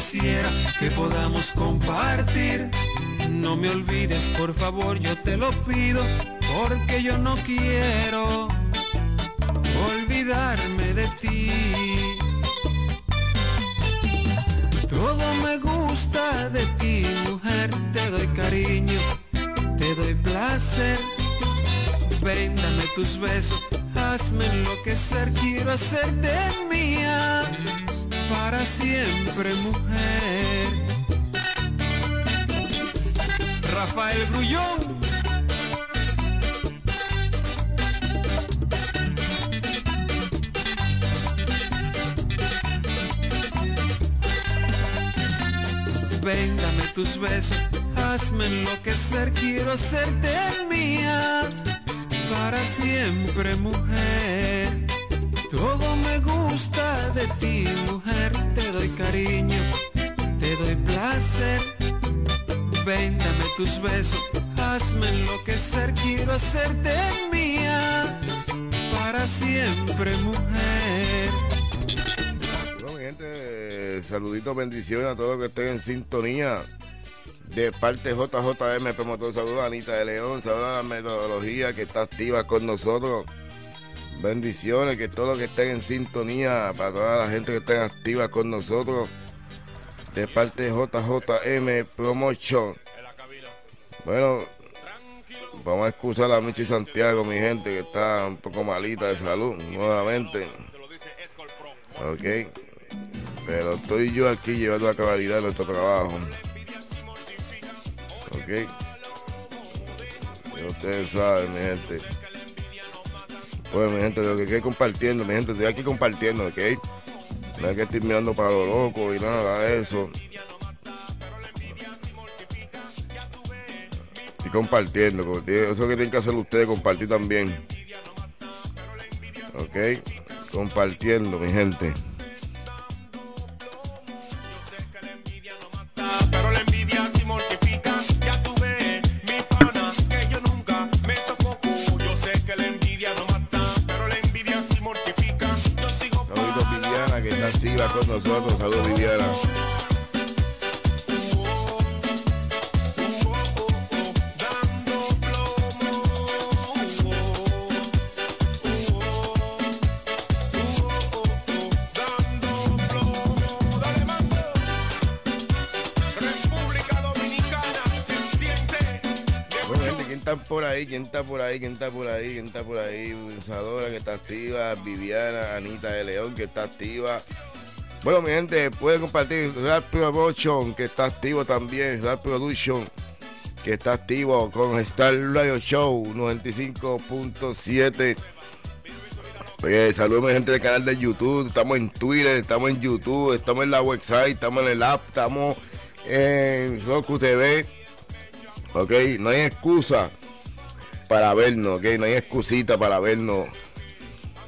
quisiera que podamos compartir. No me olvides, por favor, yo te lo pido, porque yo no quiero olvidarme de ti. Todo me gusta de ti, mujer, te doy cariño, te doy placer. Véndame tus besos, hazme enloquecer, quiero hacerte mía para siempre, mujer. Rafael Grullón. Véndame tus besos, hazme enloquecer, quiero hacerte mía para siempre, mujer. Todo me gusta de ti, mujer, te doy cariño, te doy placer. Véndame tus besos, hazme enloquecer, quiero hacerte mía para siempre, mujer. Bueno, mi gente, saluditos, bendiciones a todos los que estén en sintonía. De parte JJM, promotor, saludos a Anita de León, saludos a la metodología que está activa con nosotros. Bendiciones, que todos los que estén en sintonía, para toda la gente que estén activa con nosotros. De parte de JJM Promotion. Bueno, vamos a excusar a Michi Santiago, mi gente, que está un poco malita de salud, nuevamente. Ok. Pero estoy yo aquí llevando a cabalidad nuestro trabajo. Ok. Ustedes saben, mi gente. Bueno, mi gente, lo que estoy compartiendo, mi gente, estoy aquí compartiendo, ok. No es que estoy mirando para lo loco y nada de eso. Estoy compartiendo, eso que tienen que hacer ustedes, compartir también. Ok, compartiendo, mi gente. Por ahí? ¿Quién está por ahí? ¿Quién está por ahí? Isadora, que está activa. Viviana, Anita de León, que está activa. Bueno, mi gente, pueden compartir Rap Promotion, que está activo también. Rap Production, que está activo con Star Radio Show 95.7. Oye, saludos mi gente del canal de YouTube, estamos en Twitter, estamos en YouTube, estamos en la website, estamos en el app, estamos en Roku TV. Ok, no hay excusa para vernos, ok, no hay excusita para vernos.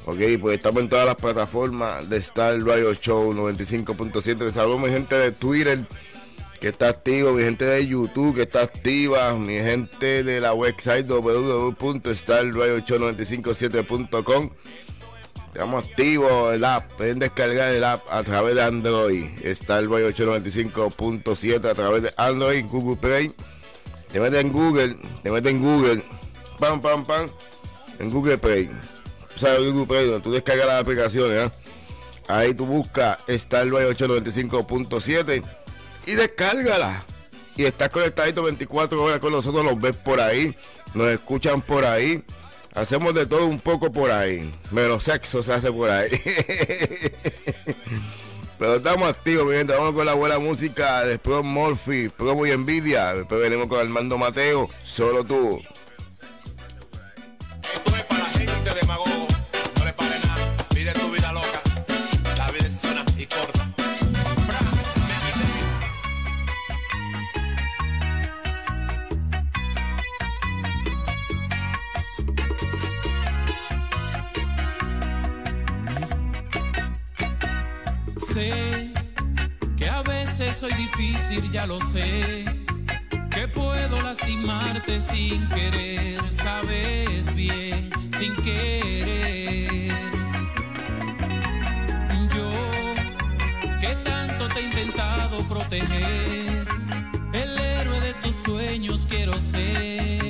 Ok, pues estamos en todas las plataformas de Star Radio Show 95.7. Saludos mi gente de Twitter que está activo, mi gente de YouTube que está activa, mi gente de la website www.starradioshow957.com. Estamos activos el app, pueden descargar el app a través de Android, Star Radio 895.7 a través de Android, Google Play. Te metes en Google, te metes en Google, pam, pam, pam, en Google Play. O sea, Google Play, donde tú descargas las aplicaciones, ¿ah? Ahí tú buscas Star Radio 895.7 y descárgala. Y estás conectadito 24 horas con nosotros, los ves por ahí, nos escuchan por ahí. Hacemos de todo un poco por ahí. Menos sexo se hace por ahí. Pero estamos activos, mi gente. Vamos con la buena música de Pro Morphy, Promo y Envidia. Después venimos con Armando Mateo, solo tú. soy difícil, ya lo sé. Que puedo lastimarte sin querer, sabes bien, sin querer. Yo, que tanto te he intentado proteger, el héroe de tus sueños quiero ser.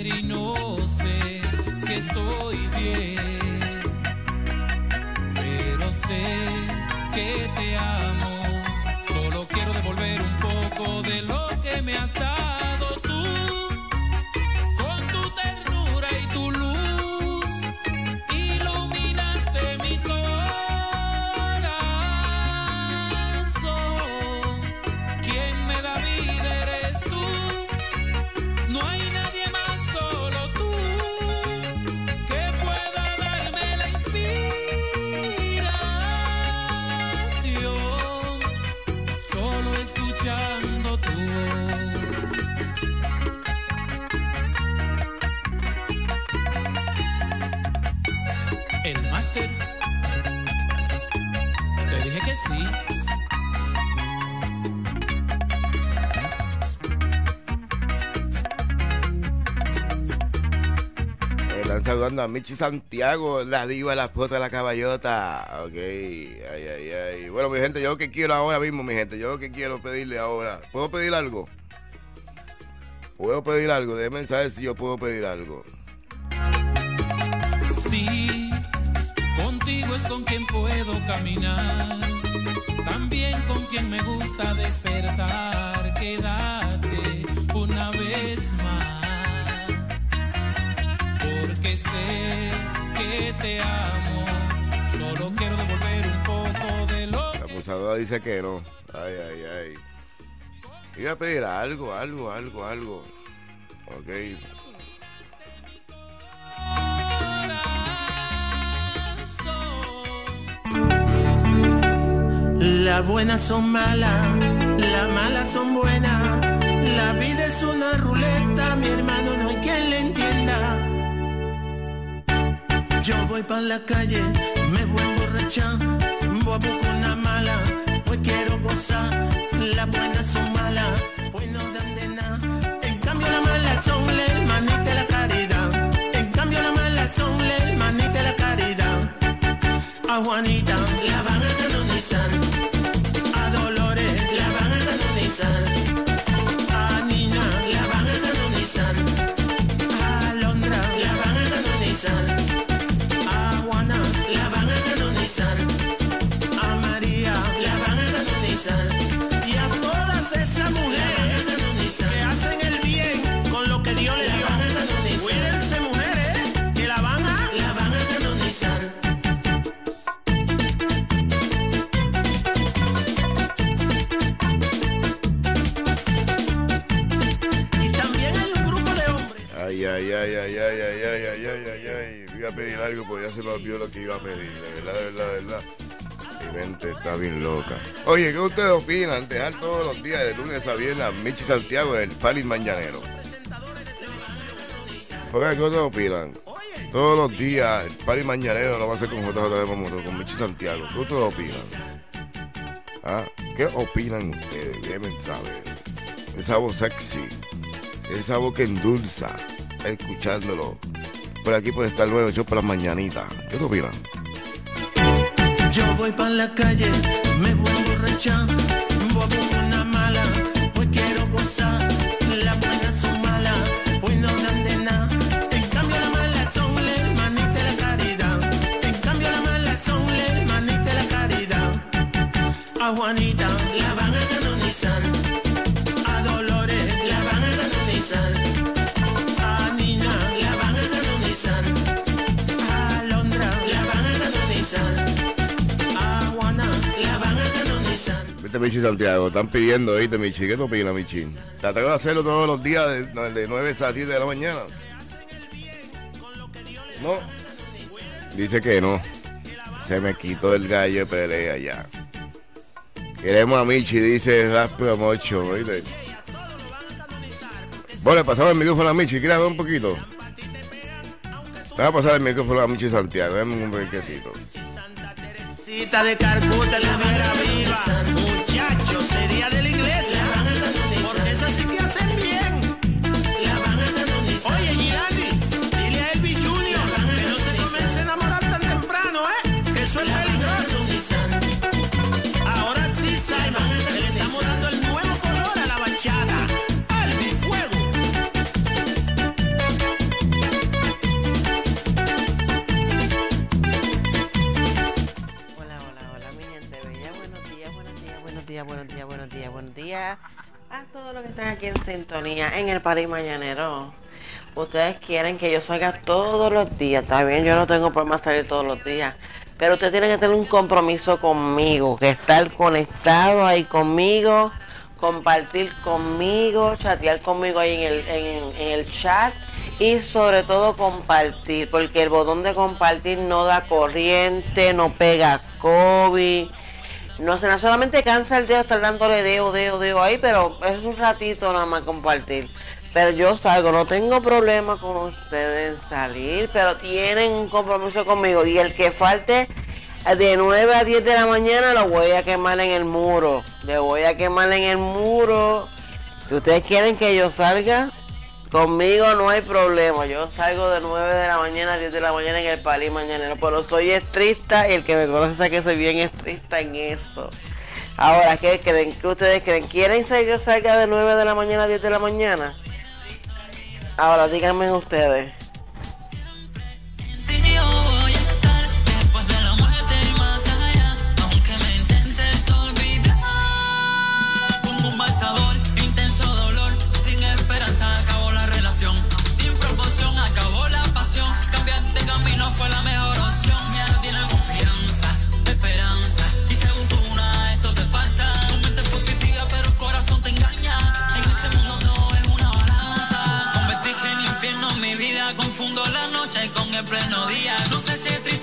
A Michi Santiago, la diva, la foto de la caballota. Ok, ay, ay, ay. Bueno, mi gente, yo lo que quiero ahora mismo, mi gente, yo lo que quiero pedirle ahora. ¿Puedo pedir algo? ¿Puedo pedir algo? Déjenme saber si yo puedo pedir algo. Sí, contigo es con quien puedo caminar, también con quien me gusta despertar. Quédate una vez más, sé que te amo. Solo quiero devolver un poco de lo La abusadora dice que no. Ay, ay, ay. Iba a pedir algo, algo, algo, algo. Ok. Las buenas son malas, las malas son buenas. La vida es una ruleta, mi hermano, no hay quien le entienda. Yo voy para la calle, me voy a emborrachar, voy a buscar una mala, pues quiero gozar. Las buenas son malas, pues no dan de nada. En cambio las malas son la hermanita de la caridad. En cambio las malas son la hermanita de la caridad. A Juanita la van a canonizar. A Dolores la van a canonizar. A Nina la van a canonizar. A Londra la van a canonizar. Ay, ay, ay, ay, ay, ay, ay, ay, ay, ay. Iba a pedir algo, pues ya se me olvidó lo que iba a pedir. De verdad, de verdad, de verdad. Mi mente está bien loca. Oye, ¿qué ustedes opinan? Dejar todos los días de lunes a viernes a Michi Santiago en el Pali Mañanero. Oiga, ¿qué ustedes opinan? Todos los días el Pali Mañanero no va a ser con JJ Mamoto, con Michi Santiago. ¿Qué ustedes opinan? ¿Ah? ¿Qué opinan ustedes? Déjenme saber. Esa voz sexy. Esa voz que endulza. Escuchándolo. Por aquí puede estar luego yo por las mañanitas. ¿Qué te opinan? Yo voy para la calle, me voy a emborrachar, voy a una mala, pues quiero gozar. Las buenas son malas, pues no dan de nada. En cambio las malas son la hermanita de la caridad. En cambio las malas son la hermanita de la caridad. A Juanita la van a canonizar, Viste Michi Santiago, están pidiendo, ¿viste Michi? ¿Qué te opinas, Michi? ¿Te atreves a hacerlo todos los días de, de 9 a 7 de la mañana? No. Dice que no. Se me quitó el gallo de pelea ya. Queremos a Michi, dice Rápido Mocho, ¿viste? Bueno, le pasamos el micrófono a Michi, ¿quieres hablar un poquito? Te voy a pasar el micrófono a Michi Santiago, dame un brequecito. Cita de Calcuta la vera viva. Muchacho, sería de días, buenos días, buenos días, buenos días a todos los que están aquí en sintonía en el París Mañanero. Ustedes quieren que yo salga todos los días, está bien, yo no tengo problema salir todos los días, pero ustedes tienen que tener un compromiso conmigo, que estar conectado ahí conmigo, compartir conmigo, chatear conmigo ahí en el, en, en el chat y sobre todo compartir, porque el botón de compartir no da corriente, no pega COVID no no solamente cansa el dedo estar dándole dedo, dedo, dedo ahí, pero es un ratito nada más compartir. Pero yo salgo, no tengo problema con ustedes salir, pero tienen un compromiso conmigo. Y el que falte de 9 a 10 de la mañana lo voy a quemar en el muro. Le voy a quemar en el muro. Si ustedes quieren que yo salga, Conmigo no hay problema. Yo salgo de 9 de la mañana a 10 de la mañana en el París mañanero. Pero soy estricta y el que me conoce sabe que soy bien estricta en eso. Ahora, ¿qué creen? ¿Qué ustedes creen? ¿Quieren que yo salga de 9 de la mañana a 10 de la mañana? Ahora, díganme ustedes. Confundo la noche con el pleno día. No sé si es tristeza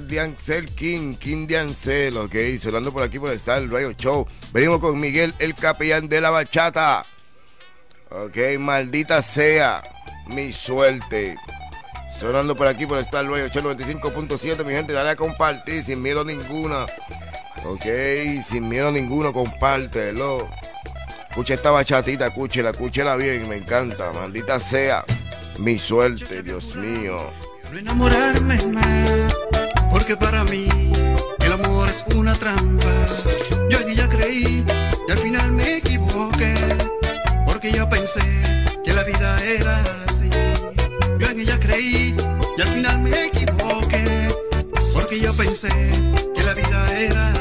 bueno, ahí está el Diancel King, King Diancel, ok, sonando por aquí por el Star Radio Show. Venimos con Miguel, el capellán de la bachata. Ok, maldita sea mi suerte. Sonando por aquí por el Star Radio Show 95.7, mi gente, dale a compartir sin miedo ninguna. Ok, sin miedo ninguno, compártelo. Escucha esta bachatita, escúchela, escúchela bien, me encanta. Maldita sea mi suerte, Dios mío. Enamorarme más, porque para mí el amor es una trampa. Yo allí ya creí y al final me equivoqué, porque yo pensé que la vida era así. Yo en ella creí y al final me equivoqué, porque yo pensé que la vida era así.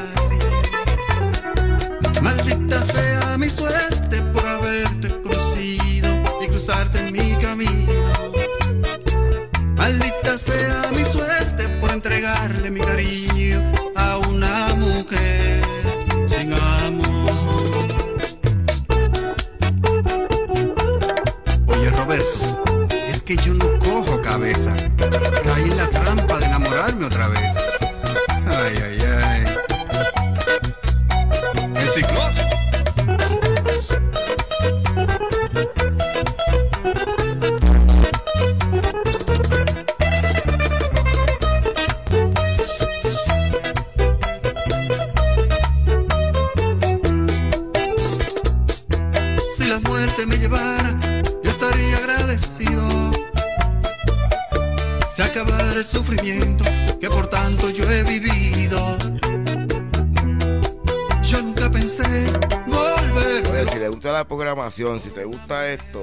Esto,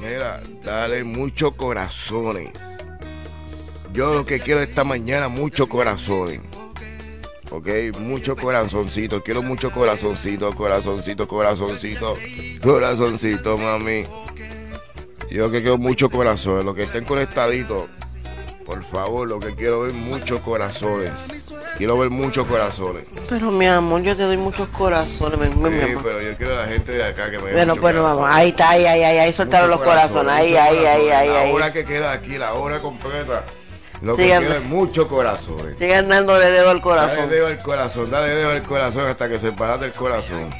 mira, dale muchos corazones. Yo lo que quiero esta mañana, muchos corazones. Ok, muchos corazoncitos. Quiero muchos corazoncitos, corazoncitos, corazoncitos, corazoncitos, mami. Yo que quiero muchos corazones. Los que estén conectaditos, por favor, lo que quiero ver muchos corazones. Quiero ver muchos corazones. Pero mi amor, yo te doy muchos corazones, mi, Sí, pero yo quiero a la gente de acá que me dé Bueno, bueno, corazones. vamos. Ahí está, ahí, ahí, ahí, ahí soltaron los corazones. Ahí, ahí, ahí, ahí, La ahí. hora que queda aquí, la hora completa. Lo que Síganme. quiero es muchos corazones. Sigan dándole dedo al Dale corazón. dedo al corazón, dale dedo al corazón hasta que se para del corazón.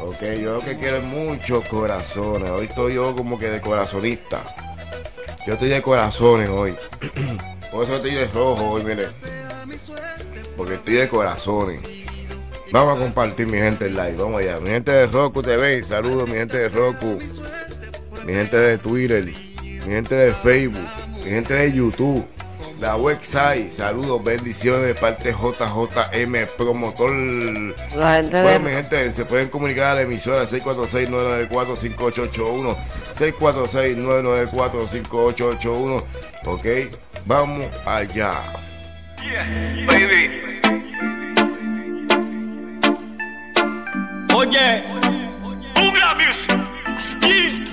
Ok, yo lo que quiero es muchos corazones. Hoy estoy yo como que de corazonista. Yo estoy de corazones hoy. Por eso estoy de rojo hoy, mire. Porque estoy de corazones. Vamos a compartir mi gente el live, vamos allá. Mi gente de Roku TV, saludos mi gente de Roku. Mi gente de Twitter, mi gente de Facebook, mi gente de YouTube, la website, saludos, bendiciones de parte de JJM Promotor. La gente Bueno, mi gente, se pueden comunicar a la emisora 646-994-5881. 646-994-5881. Ok, vamos allá. Oye, Jungla Music. ¿Qué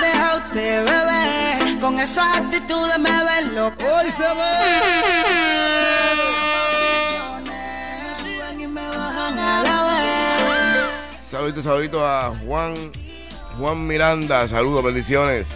le a usted, bebé? Con esas actitudes me ven loco. Hoy se ve. Suben y me bajan a la vez. Saludito, saludito a Juan, Juan Miranda. Saludos, bendiciones.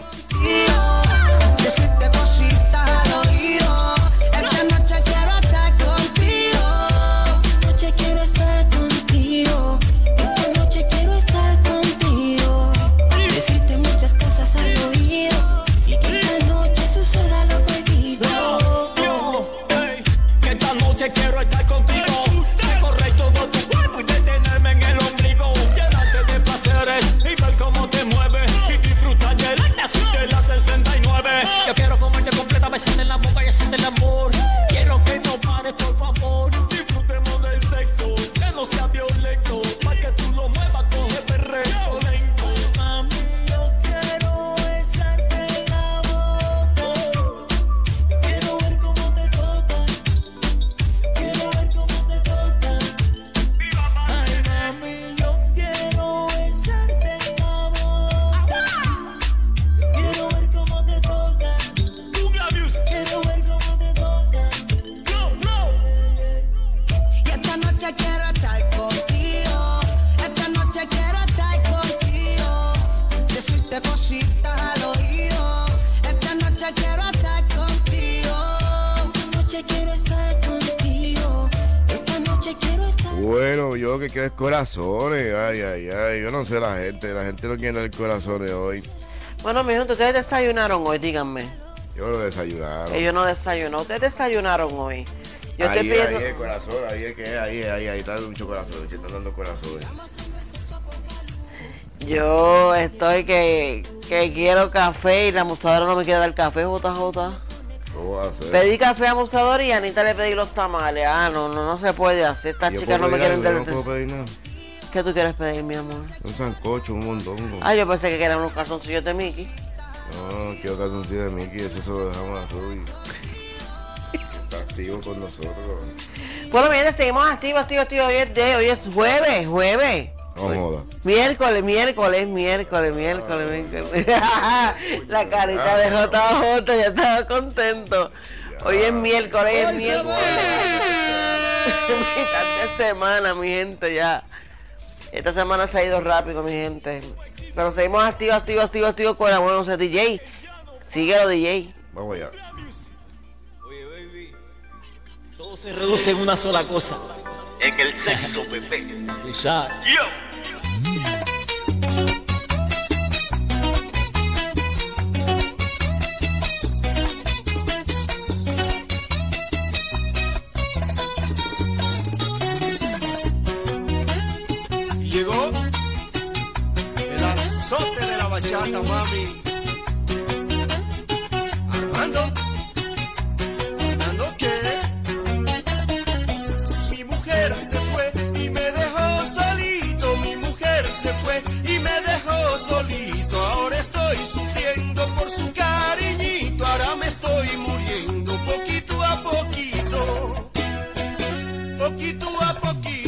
Yo que quiero es corazones. Ay, ay, ay. Yo no sé la gente. La gente no quiere dar corazones hoy. Bueno, mi gente, ustedes desayunaron hoy, díganme. Yo lo desayunaron. Yo no desayuno. Ustedes desayunaron hoy. Yo ahí, estoy pidiendo... ahí el corazón, ahí es que ahí, ahí, ahí está mucho corazón, que están dando corazones. Yo estoy que, que quiero café y la mostradora no me quiere dar café, JJ. ¿Cómo va a ser? Pedí café a mostradora y a Anita le pedí los tamales. Ah, no, no, no se puede hacer. Estas chicas no me quieren algo, yo no puedo pedir nada. ¿Qué tú quieres pedir, mi amor? Un sancocho, un mondongo. Ah, yo pensé que eran unos calzoncillos de Mickey. No, quiero calzoncillo de Mickey, eso se lo dejamos a Ruby. Está activo con nosotros. Bueno, mi gente, seguimos activos, activos, activos. Hoy es, de, hoy es jueves, jueves. No joda. Miércoles, miércoles, miércoles, miércoles, miércoles. La carita de JJ, ya estaba contento. Hoy es miércoles, es miércoles. Mitad de semana, mi gente, ya. Esta semana se ha ido rápido, mi gente. Pero seguimos activos, activos, activos, activos con la buena sé, DJ. Síguelo, DJ. Vamos allá. Oye, baby, todo se reduce en una sola cosa. En el sexo, bebé. Tú sabes. Llegó el azote de la bachata, mami. poquito.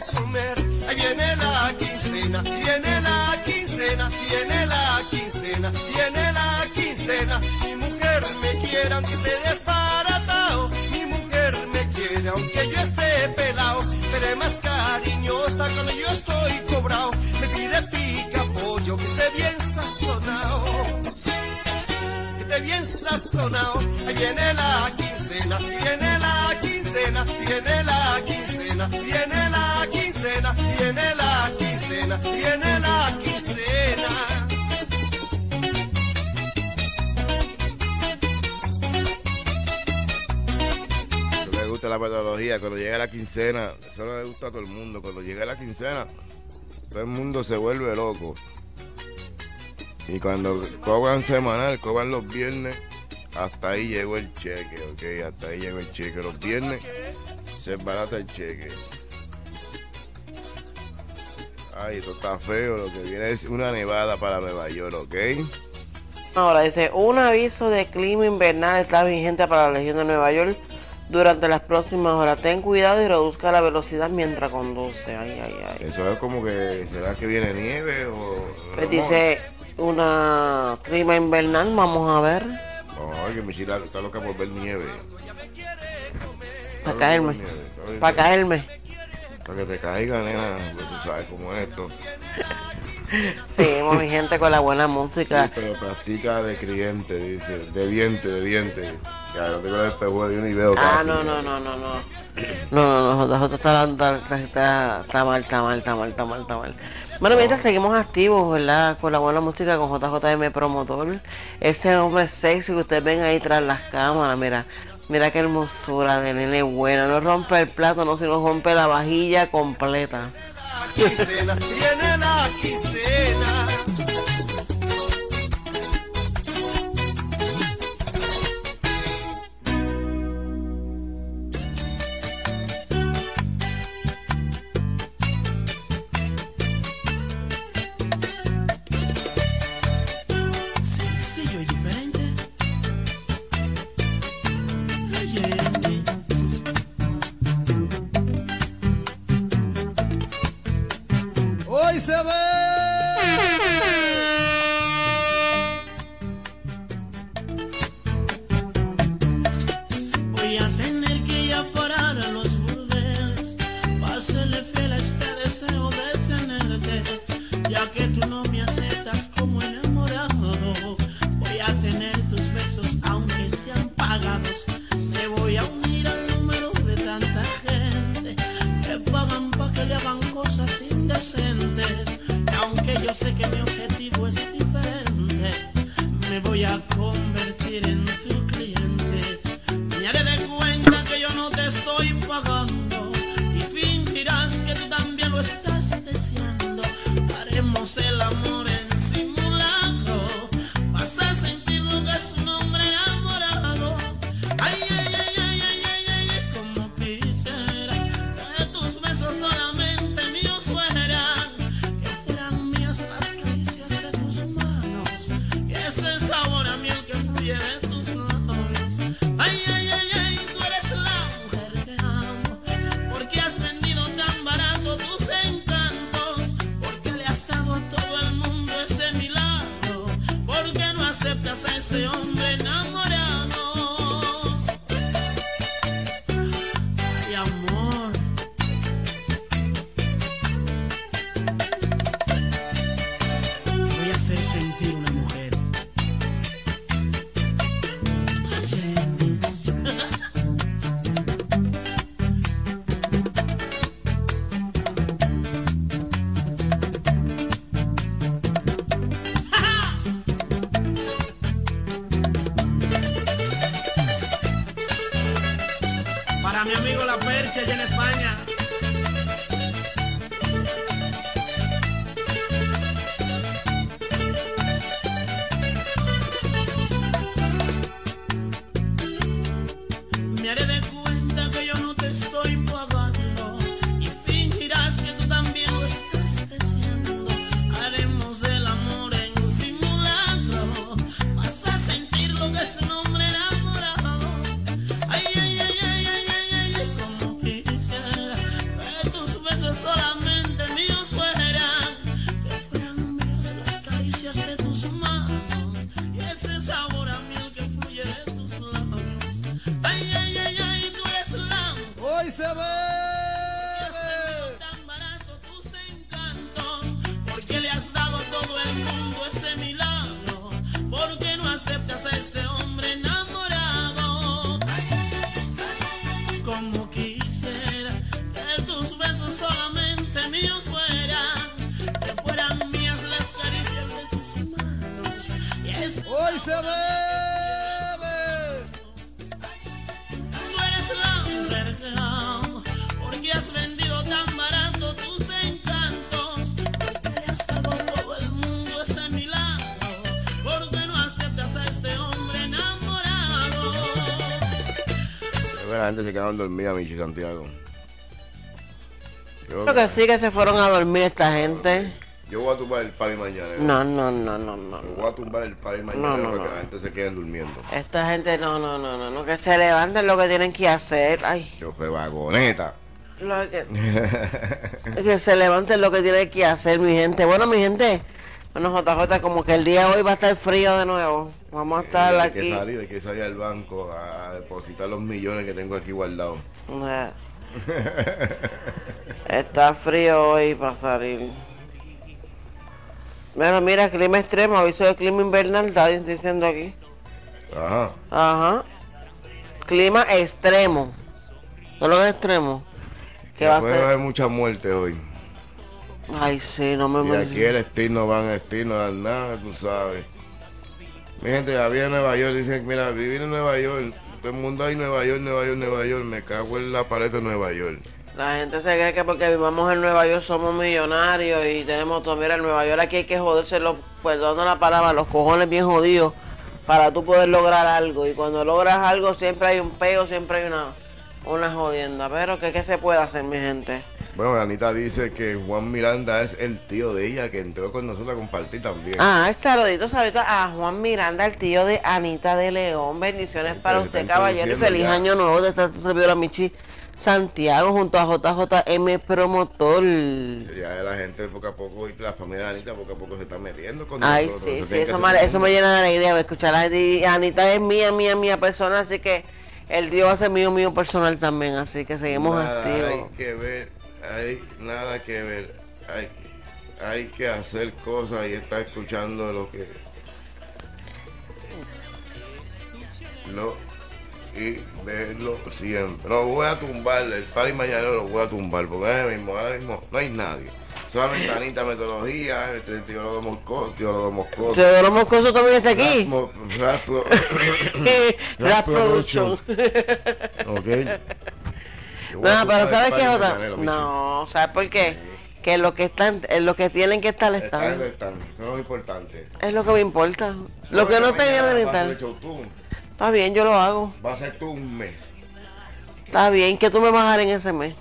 Comer. Ahí viene la quincena, eso le gusta a todo el mundo. Cuando llega la quincena, todo el mundo se vuelve loco. Y cuando cobran semanal, cobran los viernes, hasta ahí llegó el cheque, ok, hasta ahí llegó el cheque. Los viernes se barata el cheque. Ay, esto está feo, lo que viene es una nevada para Nueva York, ok. Ahora dice, un aviso de clima invernal está vigente para la región de Nueva York durante las próximas horas. Ten cuidado y reduzca la velocidad mientras conduce. Ay, ay, ay. Eso es como que, ¿será que viene nieve o...? Pues dice, una clima invernal, vamos a ver. Ay, que mi chila está loca por ver nieve. Para caerme. Para caerme. Para que te caiga, nena, pues tú sabes cómo es esto. Seguimos, mi gente, con la buena Sí, música. pero practica de cliente, dice, de diente, de diente. Ya, no tengo veo Ah, no, no, no, no, no. No, no, no, JJ está, está, está, está mal, está mal, está mal, está mal, está mal. Bueno, mientras seguimos activos, ¿verdad? Con la buena música con JJM Promotor. Ese hombre sexy que ustedes ven ahí tras las cámaras, mira. Mira qué hermosura de nene buena. No rompe el plato, no, sino rompe la vajilla completa. quincena, viene la quincena. Gente se quedaron dormida, Michi Santiago. Yo, Creo que sí que se fueron a dormir esta gente. yo voy a tumbar el party mañana. No, no, no, no, no. Yo voy a tumbar el party mañana No, no, para que la gente se quede durmiendo. Esta gente, no, no, no, no, no, que se levanten lo que tienen que hacer. Ay, Yo fui vagoneta. lo que, que se levanten lo que tienen que hacer, mi gente. Bueno, mi gente, bueno, JJ, como que el día de hoy va a estar frío de nuevo. Vamos a estar hay que aquí. salir, hay que salir al banco a depositar los millones que tengo aquí guardados. Eh, Está frío hoy para salir. Bueno, mira, clima extremo, aviso de clima invernal, está diciendo aquí. Ajá. Ajá. Clima extremo. ¿Qué es lo que es extremo? Que va a puede ser... haber mucha muerte hoy. Ay, sí, no me Y aquí el no van a Steel, no dan nada, tú sabes. Mi gente, vi en Nueva York, dicen, mira, vivir en Nueva York, todo el mundo ahí Nueva York, Nueva York, Nueva York, me cago en la pared de Nueva York. La gente se cree que porque vivamos en Nueva York somos millonarios y tenemos todo. Mira, en Nueva York aquí hay que joderse los, perdón la palabra, los cojones bien jodidos para tú poder lograr algo. Y cuando logras algo siempre hay un peo, siempre hay una, una jodienda. Pero que qué se puede hacer, mi gente. Bueno, Anita dice que Juan Miranda es el tío de ella que entró con nosotros a compartir también. Ah, saludito, saludito a Juan Miranda, el tío de Anita de León. Bendiciones para te usted, caballero, y feliz ya. año nuevo de esta servidora Michi Santiago junto a JJM Promotor. Ya la gente poco a poco, y la familia de Anita poco a poco se está metiendo con Ay, nosotros. sí, sí, eso me, eso me un- llena de alegría escuchar a Anita es mía, mía, mía persona, así que el tío va a ser mío, mío personal también, así que seguimos Nada Hay activos. que ver, hay nada que ver. Hay, hay que hacer cosas y estar escuchando lo que. Lo, y verlo siempre. No voy a tumbar, el party mañana lo voy a tumbar, porque ahora mismo, ahora mismo no hay nadie. Solamente Anita Metodología, tío de Moscoso, tío de Moscoso. Teodoro Moscoso también está aquí. Rasmo- Raspo- Rap Production. Ok. No, pero el ¿sabes qué, Jota? No, ¿sabes por qué? Que lo que están, en lo que tienen que estar Están, están. eso es lo importante. Es lo que me importa. Lo que no tengan que estar. Está bien, yo lo hago. Va a ser tú un mes. Está bien, que tú me vas a dar en ese mes.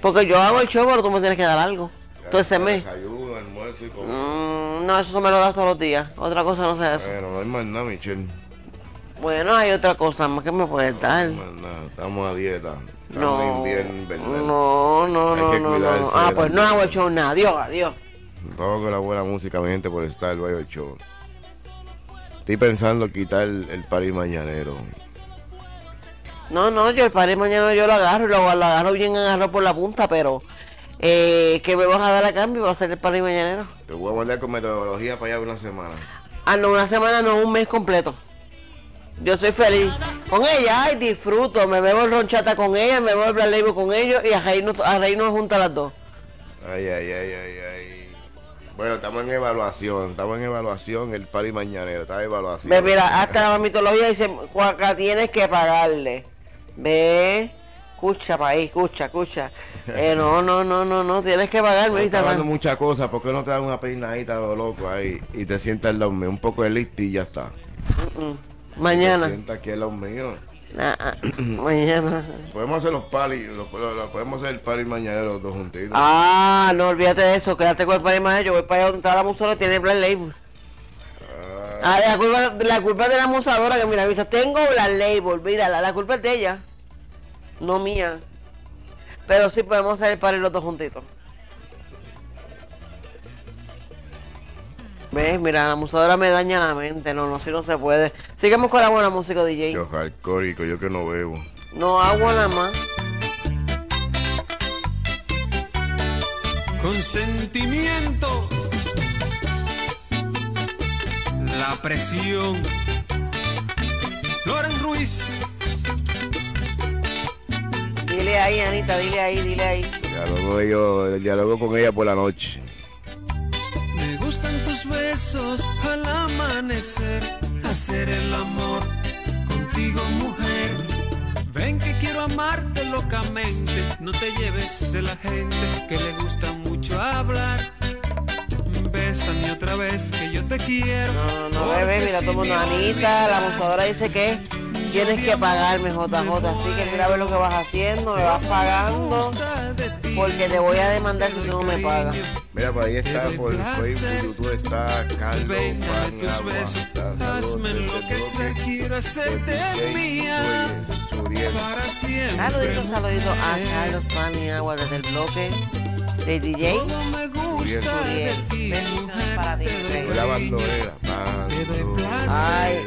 Porque yo hago el show, pero tú me tienes que dar algo. Todo ese mes. Desayuno, almuerzo y. Mm, no, eso me lo das todos los días. Otra cosa no se hace. Bueno, no hay más nada, Michelle. Bueno, hay otra cosa más que me puedes dar. No hay más nada. Estamos a dieta. No, invernal. no, no, no, que no, no. Ah, pues no hago el show nada. Adiós, adiós. Todo con la buena música, mi gente, por estar el Bayo Show. Estoy pensando quitar el, el party mañanero. No, no, yo el padre mañana yo lo agarro y lo, lo agarro bien agarro por la punta, pero eh, ¿qué me vas a dar a cambio? Va a ser el padre mañanero. Te voy a mandar con metodología para allá una semana. Ah, no, una semana, no, un mes completo. Yo soy feliz. Con ella, ay, disfruto. Me bebo el ronchata con ella, me bebo el Black Label con ellos y a reírnos, a reírnos juntas las dos. Ay, ay, ay, ay, ay. Bueno, estamos en evaluación, estamos en evaluación, el party mañanero, está en evaluación. Ve, mira, hasta la mitología dice, Cuaca, tienes que pagarle. Ve, escucha, país, escucha, escucha. Eh, no, no, no, no, no, tienes que pagarme. Está man. muchas cosas, ¿por qué no te das una peinadita lo loco ahí y te sientas lado mío? Un poco de listo y ya está. Mm, Te Mañana. sientas aquí al lado mío. Nah, ah, mañana. Podemos hacer los paris, los, los- los- podemos hacer el pari mañana los dos juntitos. Ah, no olvídate de eso, quédate con el padre más. Yo voy para allá donde está la musadora, tiene Black Label. Ah, la culpa, la culpa es de la musadora que mira, dice, tengo Black Label, mira, la, la culpa es de ella, no mía. Pero sí podemos hacer el party los dos juntitos. ¿Ves? Mira, la musadora me daña la mente, no, no, así no se puede. Sigamos con la buena música, DJ. Yo alcohólico, yo que no bebo. No agua nada más. con sentimiento. La presión. Loren Ruiz. Dile ahí, Anita, dile ahí, dile ahí. Dialogo, yo, dialogo con ella por la noche. Me gustan tus besos al amanecer, hacer el amor contigo mujer. Ven que quiero amarte locamente, no te lleves de la gente que le gusta mucho hablar. Bésame otra vez que yo te quiero. No, no, bebé, mira, si todo mundo. Anita, la abusadora dice que tienes que pagarme, JJ. Así que mira a ver lo que vas haciendo, me vas pagando. Porque te voy a demandar si tú no me pagas. Mira, por ahí está, por. Facebook, YouTube está Carlos Pan y tus Agua, besos, está Suriel. para siempre. Saludito, saludito a. Carlos Paniagua desde el bloque de DJ. Todo me gusta de Suriel. ti, Bendiciones mujer, para ti, te doy rey. La bandolera, bandolera. Ay,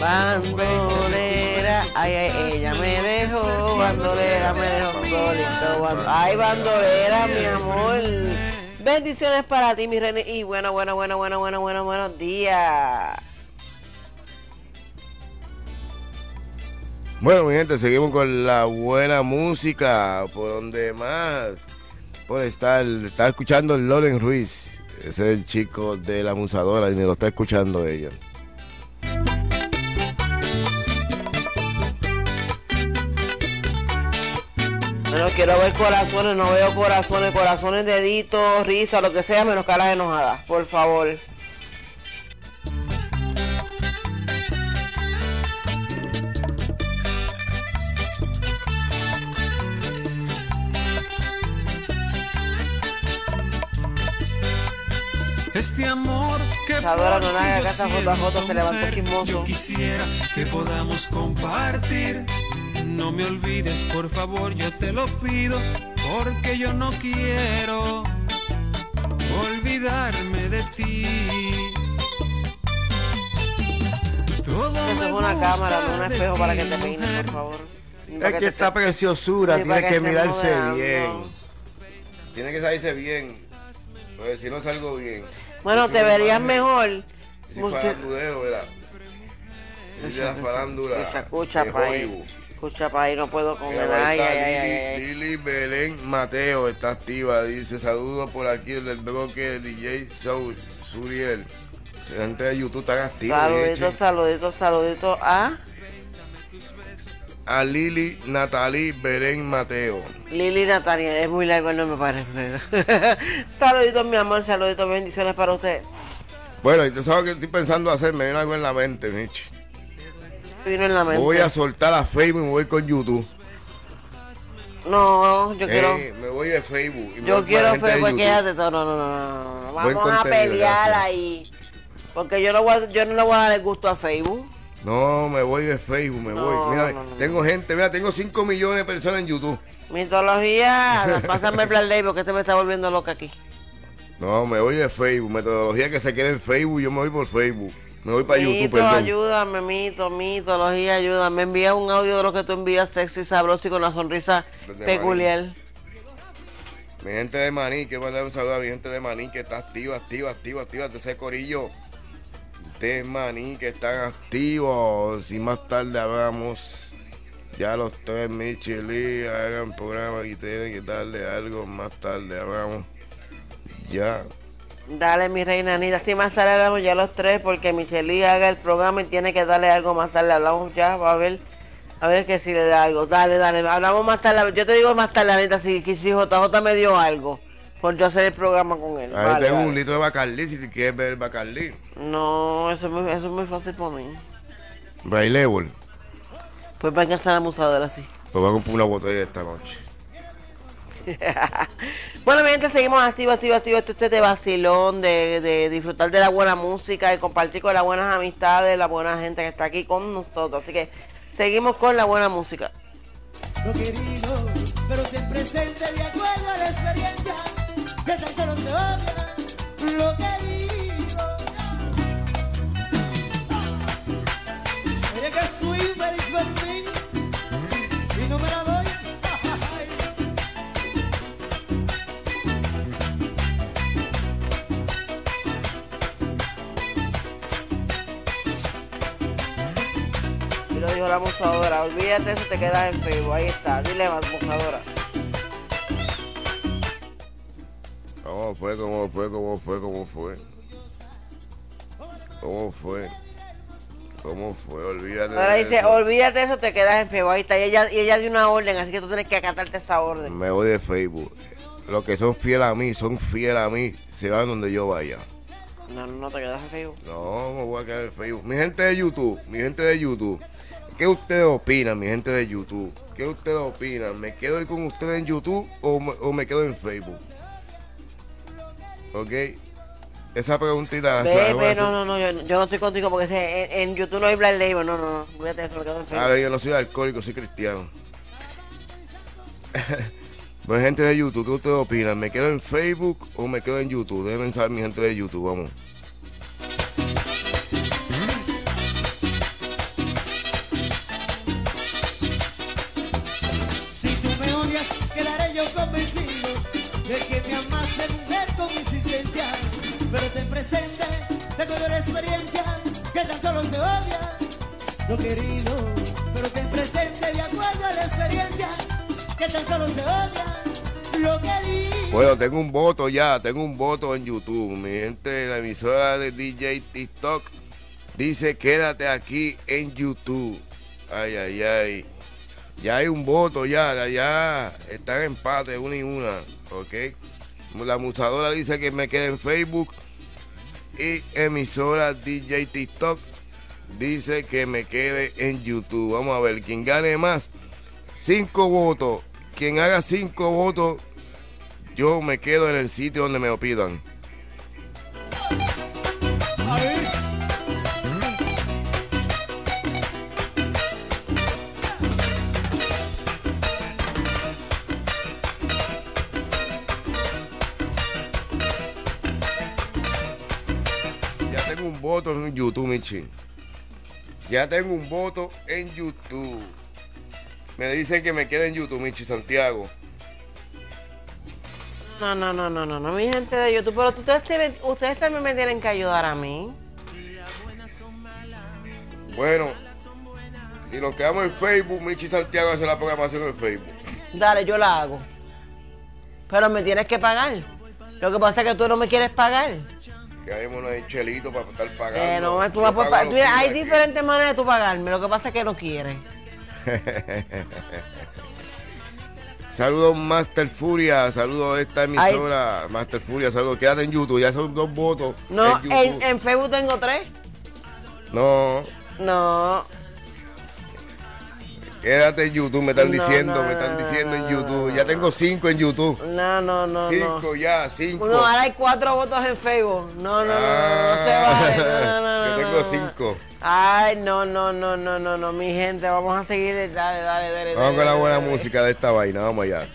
bandolera, ay, ay, ella me dejó, bandolera me dejó solito, band- ay, bandolera, mi amor. Bendiciones para ti, mi reina, y bueno, bueno, bueno, bueno, bueno, bueno, buenos días. Bueno, mi gente, seguimos con la buena música. Por donde más. Por estar, está escuchando Loren Ruiz. Ese es el chico de la musadora y me lo está escuchando ella. Bueno, quiero ver corazones, no veo corazones, corazones, deditos, risa, lo que sea, menos caras enojadas, por favor. Este amor que Isadora, no haga ti caso a JJ, se levantó chismoso. Yo quisiera que podamos compartir. No me olvides, por favor, yo te lo pido, porque yo no quiero olvidarme de ti. Todo me es una gusta cámara, un de espejo para que te peines, por favor. Es que esta preciosura tiene que mirarse bien. Tiene que salirse bien. Porque si no salgo bien. Bueno, te verías mejor. Si Busque- faranduleo, ¿verdad? Si de la farándula. Escucha, escucha, Escucha, pa' ahí, no puedo con Ay, ay, ay, Lili, ay. Lili Belén Mateo está activa. Dice saludos por aquí del bloque DJ Soul, Suriel. Gente de YouTube está activa. Saluditos, saluditos, saluditos a A Lili Natalie Belén Mateo. Lili Natalia. Es muy largo el nombre, parece. saluditos, mi amor, saluditos, bendiciones para usted. Bueno, y tú sabes que estoy pensando hacer, me viene algo en la mente, Mitch. Vino en la mente. Voy a soltar a Facebook y me voy con YouTube. No, yo quiero. Eh, me voy de Facebook. y me voy Yo quiero YouTube. quédate. No, no, no, no, Vamos a pelear gracias. ahí. Porque yo no, voy a- yo no le voy a dar el gusto a Facebook. No, me voy de Facebook, me No, voy. Mira, no, no, no. tengo gente, mira, tengo 5 millones de personas en YouTube. Mitología, pásame el plan ley porque este me está volviendo loca aquí. No, me voy de Facebook. Metodología que se quede en Facebook, yo me voy por Facebook. Me voy para YouTube, Mito, perdón. ayúdame, mito, mitología, ayúdame. Envía un audio de lo que tú envías, sexy, sabroso y con una sonrisa Desde peculiar. Mi gente de Maní, quiero mandar un saludo a mi gente de Maní que está activa, activa, activa, activa. De ese corillo de Maní que están activos. Si más tarde hablamos, ya los tres Micheli hagan programa y tienen que darle algo más tarde hablamos. Ya. Dale, mi reina Anita. Si más tarde hablamos ya los tres porque Michelle haga el programa y tiene que darle algo más tarde. Hablamos ya, va a ver. A ver que si le da algo. Dale, dale. Hablamos más tarde. Yo te digo más tarde, Anita, si, si JJ me dio algo. Por yo hacer el programa con él. Ahí Vale, tengo vale. un litro de Bacardí si quieres ver el. No, eso es muy, eso es muy fácil para mí. Brailleable. Pues venga a estar abusadora, sí. Pues voy a comprar una botella esta noche. Bueno, mi gente, seguimos activos, activos, activos. Este, este de vacilón, de, de disfrutar de la buena música, de compartir con las buenas amistades, la buena gente que está aquí con nosotros. Así que seguimos con la buena música. Dijo la abusadora. Olvídate eso, te quedas en Facebook. Ahí está. Dile, abusadora. ¿Cómo fue? ¿Cómo fue? ¿Cómo fue? ¿Cómo fue? ¿Cómo fue? ¿Cómo fue? Olvídate. Ahora dice, eso. olvídate eso, te quedas en Facebook. Ahí está. Y ella, y ella dio una orden, así que tú tienes que acatarte esa orden. Me voy de Facebook. Los que son fieles a mí, son fieles a mí, se van donde yo vaya. No, no, no te quedas en Facebook. No, me voy a quedar en Facebook. Mi gente de YouTube, mi gente de YouTube. ¿Qué ustedes opinan, mi gente de YouTube? ¿Qué ustedes opinan? ¿Me quedo ahí con ustedes en YouTube o me, o me quedo en Facebook? ¿Ok? Esa preguntita voy a no, no, no, yo, yo no estoy contigo porque en, en YouTube no hay Black Label, no, no, no, de eso, me quedo en A Facebook. ver, yo no soy alcohólico, soy cristiano. Pues gente de YouTube, ¿qué ustedes opinan? ¿Me quedo en Facebook o me quedo en YouTube? Deben saber mi gente de YouTube, vamos. Con insistencia. Pero ten presente, tengo de la experiencia, que tan solo se odia lo querido. Pero ten presente, de acuerdo a la experiencia, que tan solo se odia lo querido. Bueno, tengo un voto ya, tengo un voto en YouTube. Mi gente la emisora de DJ TikTok dice quédate aquí en YouTube. Ay, ay, ay. Ya hay un voto, ya, ya están empate, una y una, ¿ok? La amusadora dice que me quede en Facebook y emisora DJ TikTok dice que me quede en YouTube. Vamos a ver, quien gane más, cinco votos. Quien haga cinco votos, yo me quedo en el sitio donde me lo pidan. Voto en YouTube, Michi. Ya tengo un voto en YouTube. Me dicen que me quede en YouTube, Michi Santiago. No, no, no, no, no, no, mi gente de YouTube, pero ustedes, ustedes también me tienen que ayudar a mí. Bueno, si nos quedamos en Facebook, Michi Santiago hace la programación en Facebook. Dale, yo la hago. Pero me tienes que pagar. Lo que pasa es que tú no me quieres pagar. Quedémonos en chelito para estar pagando. Eh, no, tú vas hay aquí. diferentes maneras de tú pagarme. Lo que pasa es que no quieres. Saludos Master Furia, saludos a esta emisora. Master Furia, saludos. Quédate en YouTube, ya son dos votos. No, en en, en Facebook tengo tres. No, No. Quédate en YouTube, me están No, diciendo, no, me están diciendo en YouTube. Ya tengo cinco en YouTube. No, no, no. Cinco ya, cinco. No, ahora hay cuatro votos en Facebook. No, no, no, no, no, no se Ah, vale. No, no, no, Yo tengo cinco. Ay, no, no, no, no, no, no, mi gente, vamos a seguir. Dale, dale, dale. Vamos dale, con la buena dale. música de esta vaina, vamos allá.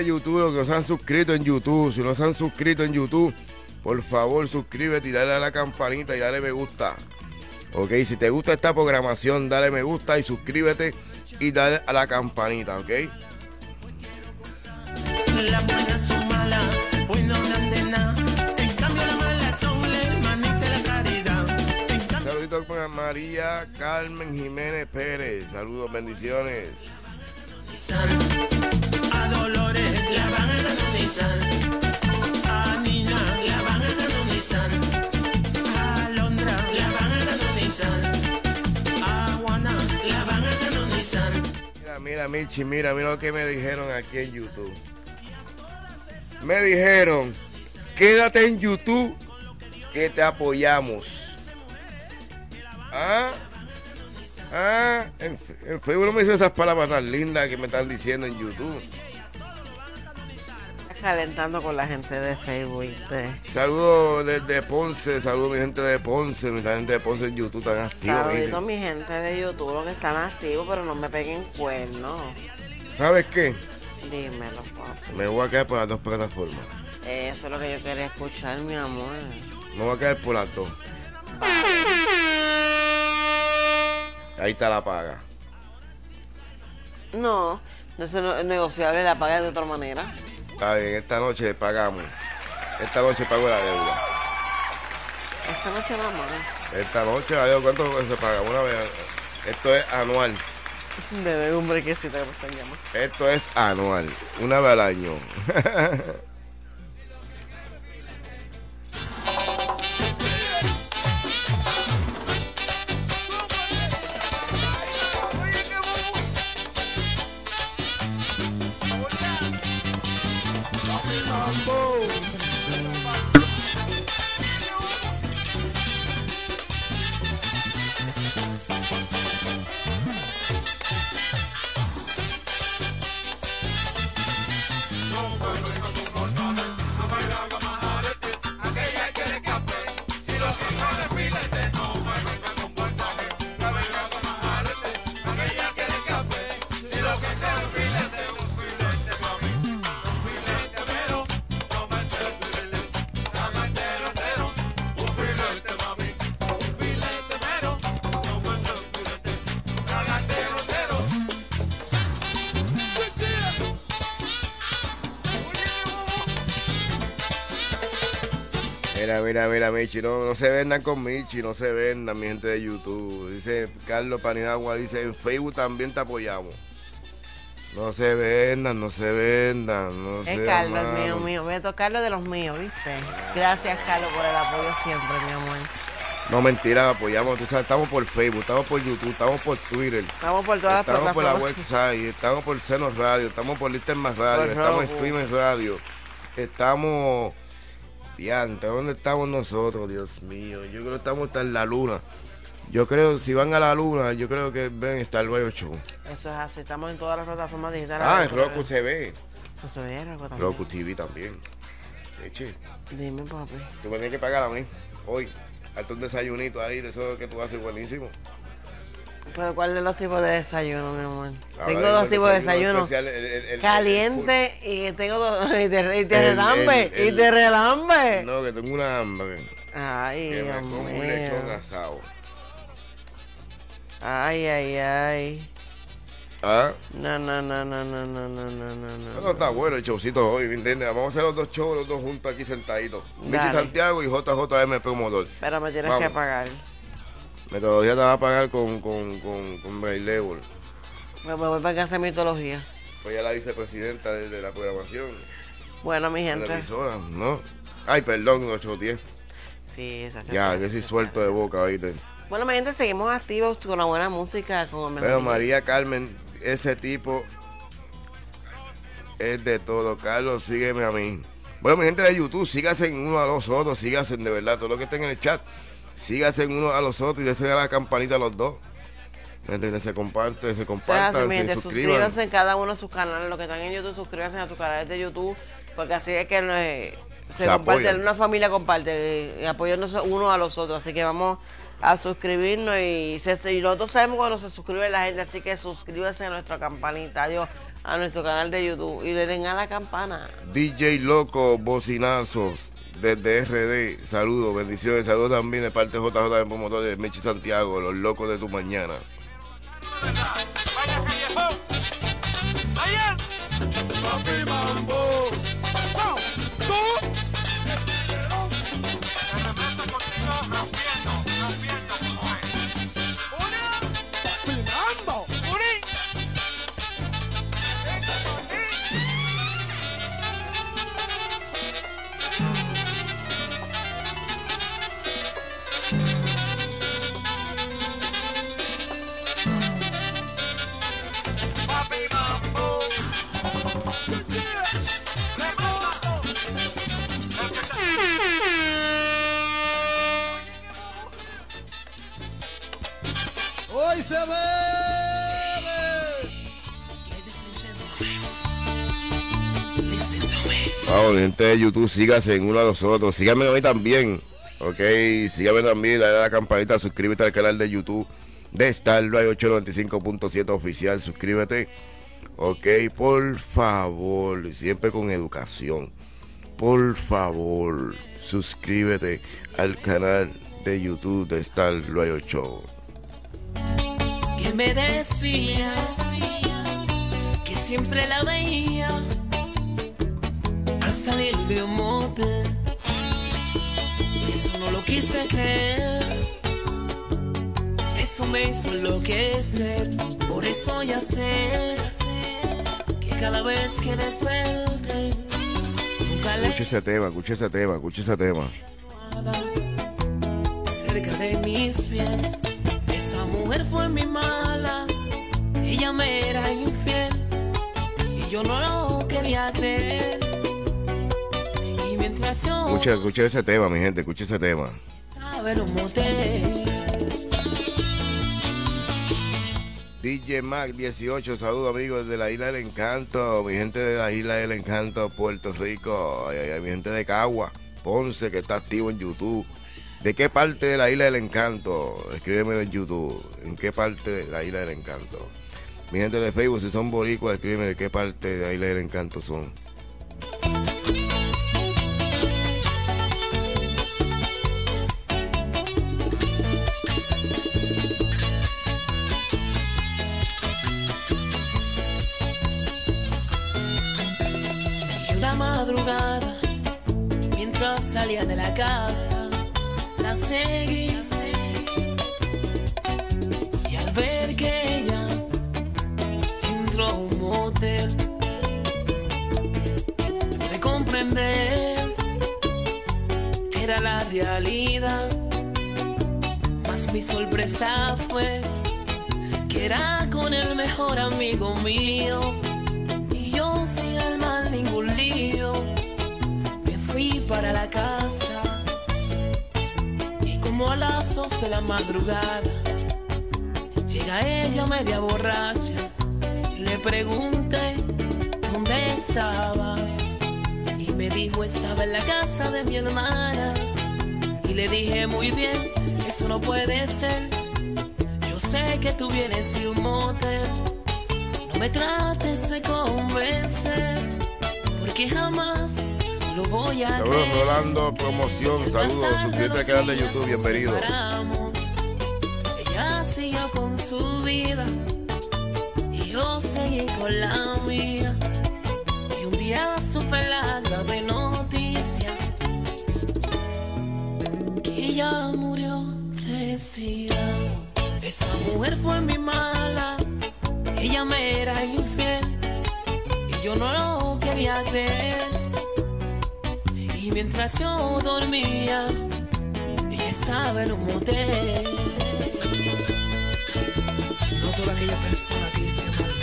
De YouTube, los que no se han suscrito en YouTube, si no se han suscrito en YouTube, por favor suscríbete y dale a la campanita y dale me gusta. Ok, si te gusta esta programación, dale me gusta y suscríbete y dale a la campanita, ok. Las buenas son malas, pues no dan de nada. En cambio las malas son la hermanita de la caridad. En cambio Saluditos para María Carmen Jiménez Pérez. Saludos, bendiciones. A Dolores la van a canonizar. A Nina la van a canonizar. A Londra la van a canonizar. A Juana la van a canonizar. Mira, mira, Michi, mira, mira lo que me dijeron aquí en YouTube. Me dijeron, quédate en YouTube que te apoyamos. Ah, ah, en, en Facebook no me dicen esas palabras tan lindas que me están diciendo en YouTube. Calentando con la gente de Facebook. ¿viste? Saludos desde Ponce, saludos mi gente de Ponce, mi gente de Ponce en YouTube tan activa. Saludito mi gente de YouTube, los que están activos, pero no me peguen cuernos. ¿Sabes qué? Dímelo, papi. Me voy a quedar por las dos plataformas. Eso es lo que yo quería escuchar, mi amor. Me voy a quedar por las dos. Ahí está la paga. No, no es negociable, la paga de otra manera. Está bien, esta noche pagamos. Esta noche pago la deuda. Esta noche nada más. Esta noche, adiós, ¿cuánto se paga? Una vez. Esto es anual. Debe un brequecito que me están llamando. Esto es anual. Una vez al año. Mira, mira, mira, Michi, no, no se vendan con Michi, no se vendan, mi gente de YouTube. Dice Carlos Panidagua, dice, en Facebook también te apoyamos. No se vendan, no se vendan, no Es Carlos, mío, mío. Voy a tocarlo de los míos, ¿viste? Gracias, Carlos, por el apoyo siempre, mi amor. No, mentira, apoyamos, tú sabes, estamos por Facebook, estamos por YouTube, estamos por Twitter. Estamos por todas las Estamos por la plataformas. website, estamos por Seno Radio, estamos por Lister Más Radio, Por estamos en. Streamers Radio, estamos... Diante, ¿dónde estamos nosotros, Dios mío? Yo creo que estamos hasta en la luna. Yo creo, si van a la luna, yo creo que ven Star Wars 8. Eso es así, estamos en todas las plataformas digitales. Ah, en Roku se ve. Eso es Roku también. Roku TV también. Eche, Dime, papi. tú me tienes que pagar a mí, hoy. Hazte un desayunito ahí, de eso que tú haces buenísimo. Pero ¿cuál de los tipos de desayuno, mi amor? Ahora tengo dos tipos de desayuno. especial, el- el- el- el- Caliente y tengo dos. Y te, y te relambe. el- y te relambe. el- No, que tengo una hambre. Ay, Que me Dios como un mío. lechón asado. Ay, ay, ay. ¿Ah? No, no, no, no, no, no, no, no, no, no. Está bueno el showcito hoy, ¿me entiendes? Vamos a hacer los dos shows, los dos juntos aquí sentaditos. Michi. Santiago y JJM Promotor. Pero me tienes Vamos. que pagar. Metodología te va a pagar con, con, con, con Braille. Me, voy para casa de mitología. Soy la vicepresidenta de, de la programación Bueno, mi gente. emisora, ¿no? Ay, perdón, 810. Sí, esa Ya, yo soy suelto de boca, ¿viste? Bueno, mi gente, seguimos activos con la buena música. Con el Pero María Carmen, ese tipo es de todo. Carlos, sígueme a mí. Bueno, mi gente de YouTube, síganse en uno a los otros, síganse de verdad, todo lo que estén en el chat, síganse en uno a los otros y dense a la campanita a los dos. ¿Me entiendes? Se comparten, se O sea, compartan, mi gente, se suscríbanse en cada uno de sus canales. Los que están en YouTube, suscríbanse a sus canales de YouTube. Porque así es que eh, se, Se comparte, una familia comparte, eh, apoyándose unos a los otros. Así que vamos a suscribirnos y, se- y nosotros sabemos cuando se suscribe la gente. Así que suscríbanse a nuestra campanita, adiós, a nuestro canal de YouTube y le den a la campana. DJ Loco, bocinazos, desde RD, saludos, bendiciones, saludos también de parte de JJ de Promotor de Mechi Santiago, los locos de tu mañana. Gente de YouTube, sígase en uno a los otros. Síganme a mí también. Ok, síganme también, dale a la campanita, suscríbete al canal de YouTube de Starlight 895.7 oficial. Suscríbete. Ok, por favor, siempre con educación. Por favor, suscríbete al canal de YouTube de Starlight 8. que me decía que siempre la veía al salir de un motel. Y eso no lo quise creer. Eso me hizo enloquecer. Por eso ya sé que cada vez que desperté, nunca le Escucha ese tema, escucha ese tema, escucha ese tema. cerca de mis pies. Esa mujer fue mi mala, ella me era infiel y yo no lo quería creer. Escucha, escucha ese tema, mi gente, escucha ese tema. DJ Mac 18, saludos amigos de la Isla del Encanto, mi gente de la Isla del Encanto, Puerto Rico, ay, mi gente de Cagua, Ponce que está activo en YouTube. ¿De qué parte de la Isla del Encanto? Escríbeme en YouTube. ¿En qué parte de la Isla del Encanto? Mi gente de Facebook, si son boricuas, escríbeme de qué parte de la Isla del Encanto son. De la casa, la seguí. Y al ver que ella entró a un motel, pude comprender era la realidad. Mas mi sorpresa fue que era con el mejor amigo mío. Y yo sin alma ningún lío fui para la casa. Y como a las dos de la madrugada llega ella media borracha. Y le pregunté dónde estabas y me dijo estaba en la casa de mi hermana. Y le dije muy bien eso no puede ser. Yo sé que tú vienes de un motel no me trates de convencer, porque jamás lo voy a Saludos. Rolando Promoción, saludos, suscríbete al canal de YouTube, bienvenido. Ella siguió con su vida y yo seguí con la mía. Y un día supe la grave noticia que ella murió vestida. Esa mujer fue mi mala, ella me era infiel y yo no lo quería creer. Mientras yo dormía, ella estaba en un motel. No toda aquella persona que dice amarte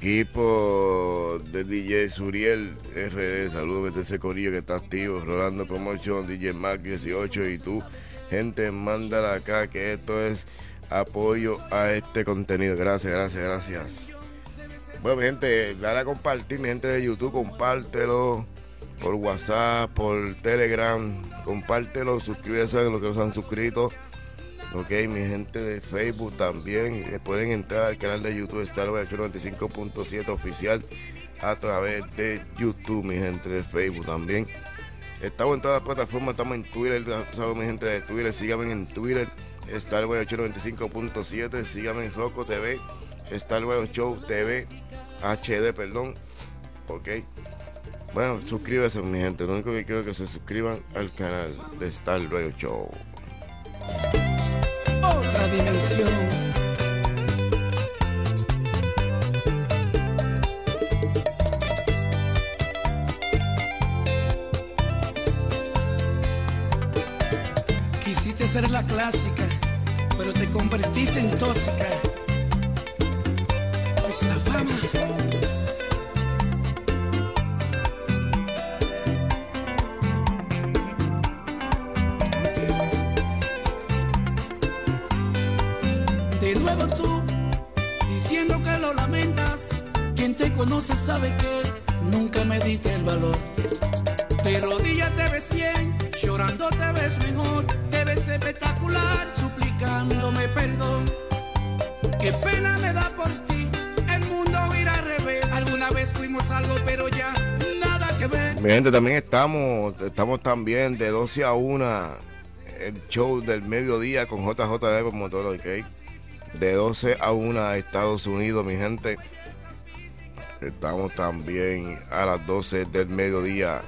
equipo de DJ Suriel RD, saludos a ese corillo que está activo, Rolando Promotion, DJ Mac 18 y tú, gente, mándala acá que esto es apoyo a este contenido. Gracias, gracias, gracias. Bueno, gente, dale a compartir, mi gente de YouTube, compártelo por WhatsApp, por Telegram, compártelo, suscríbete a los que no se han suscrito. Ok, mi gente de Facebook también. eh, pueden entrar al canal de YouTube Starway 895.7 oficial a través de YouTube, mi gente de Facebook también. Estamos en todas las plataformas, estamos en Twitter, saben mi gente de Twitter, síganme en Twitter, Starway 895.7, síganme en Roco TV, Starway Show TV, HD, perdón. Ok. Bueno, suscríbase mi gente, lo único que quiero es que se suscriban al canal de Starway Show dimensión. Quisiste ser la clásica, pero te convertiste en tóxica. Pues la fama. Conoce sabe que nunca me diste el valor. De rodillas te ves bien, llorando te ves mejor, te ves espectacular, suplicándome perdón. Qué pena me da por ti, el mundo irá al revés. Alguna vez fuimos algo, pero ya nada que ver. Mi gente, también estamos, estamos también de 12 a 1, el show del mediodía con JJB por Motor, ok. De 12 a 1 Estados Unidos, mi gente. Estamos también a las 12 del mediodía.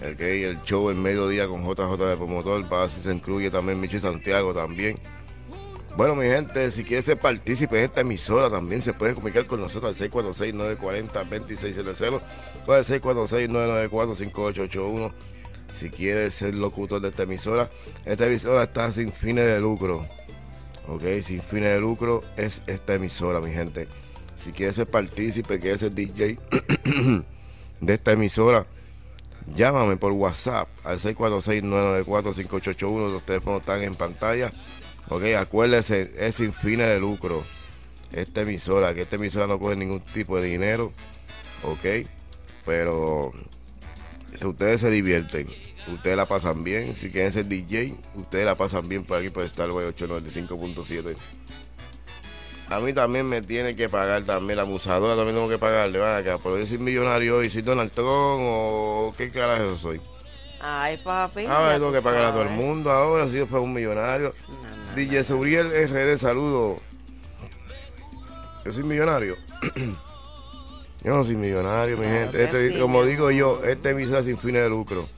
el show el mediodía con JJB por Motor. Para ver si se incluye también Michi Santiago también. Bueno, mi gente, si quiere ser partícipe de esta emisora, también se pueden comunicar con nosotros al 646-940-2600 o al 646-994-5881. Si quiere ser locutor de esta emisora, esta emisora está sin fines de lucro. Ok, sin fines de lucro es esta emisora, mi gente. Si quiere ser partícipe, quiere ser DJ de esta emisora, llámame por WhatsApp al 646-994-5881. Los teléfonos están en pantalla. Ok, acuérdese, es sin fines de lucro. Esta emisora, que esta emisora no coge ningún tipo de dinero. Ok, pero ustedes se divierten, ustedes la pasan bien. Si quieren ser DJ, ustedes la pasan bien por aquí por Starway 895.7. A mí también me tiene que pagar también la amusadora, también tengo que pagarle, van acá, pero yo soy millonario y soy Donald Trump o qué carajo soy. Ay, papi. Ya tengo que pagar a todo el mundo ahora, si yo fuera un millonario. DJ Suriel RD, saludo. Yo soy millonario. yo no soy millonario, mi gente. Este, sí, como digo yo, esta emisora sin fines de lucro.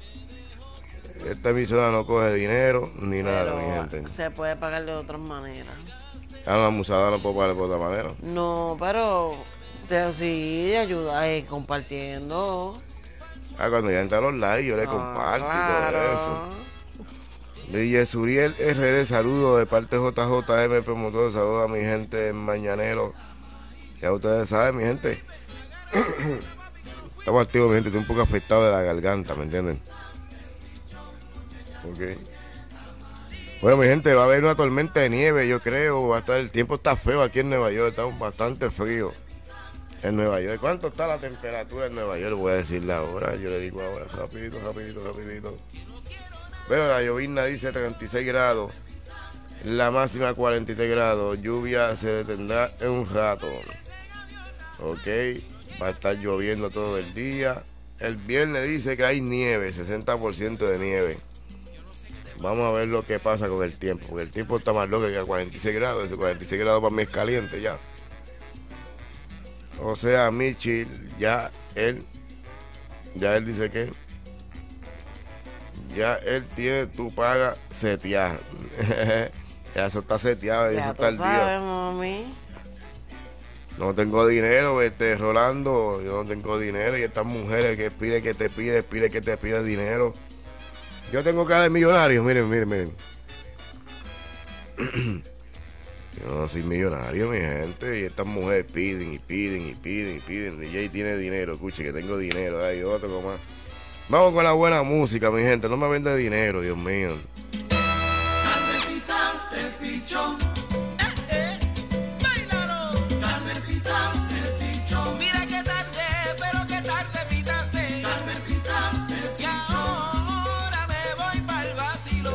Esta emisora no coge dinero ni nada, mi gente. se puede pagar de otras maneras. A la musada no puedo pagar de otra manera. No, pero de, sí, de ayuda eh, compartiendo. Ah, cuando ya entran los likes, yo le Ah, comparto y claro. todo eso. DJ Suriel RD, saludo de parte JJM Promotor, saludo a mi gente en Mañanero. Ya ustedes saben, mi gente. Estamos activos, mi gente, estoy un poco afectado de la garganta, ¿me entienden? Ok. Bueno, mi gente, va a haber una tormenta de nieve, yo creo. Va a estar, el tiempo está feo aquí en Nueva York, está bastante frío. En Nueva York, ¿cuánto está la temperatura en Nueva York? Voy a decirle ahora, yo le digo ahora, rapidito, rapidito, rapidito. Bueno, la llovizna dice 36 grados, la máxima 43 grados, lluvia se detendrá en un rato. Ok, va a estar lloviendo todo el día. El viernes dice que hay nieve, 60% de nieve. Vamos a ver lo que pasa con el tiempo, porque el tiempo está más loco que a 46 grados, ese 46 grados para mí es caliente ya. O sea, Michi, ya él, ya él dice que ya él tiene tu paga seteada. ya eso está seteado, eso Ya está tú al día. mami. No tengo dinero, este Rolando, yo no tengo dinero y estas mujeres que pide que te pide, pide que te pide dinero. Yo tengo cara de millonario, miren, miren, miren. Yo no soy millonario, mi gente, y estas mujeres piden y piden y piden y piden. DJ tiene dinero, escuche que tengo dinero, hay otro más. Vamos con la buena música, mi gente, no me vende dinero, Dios mío.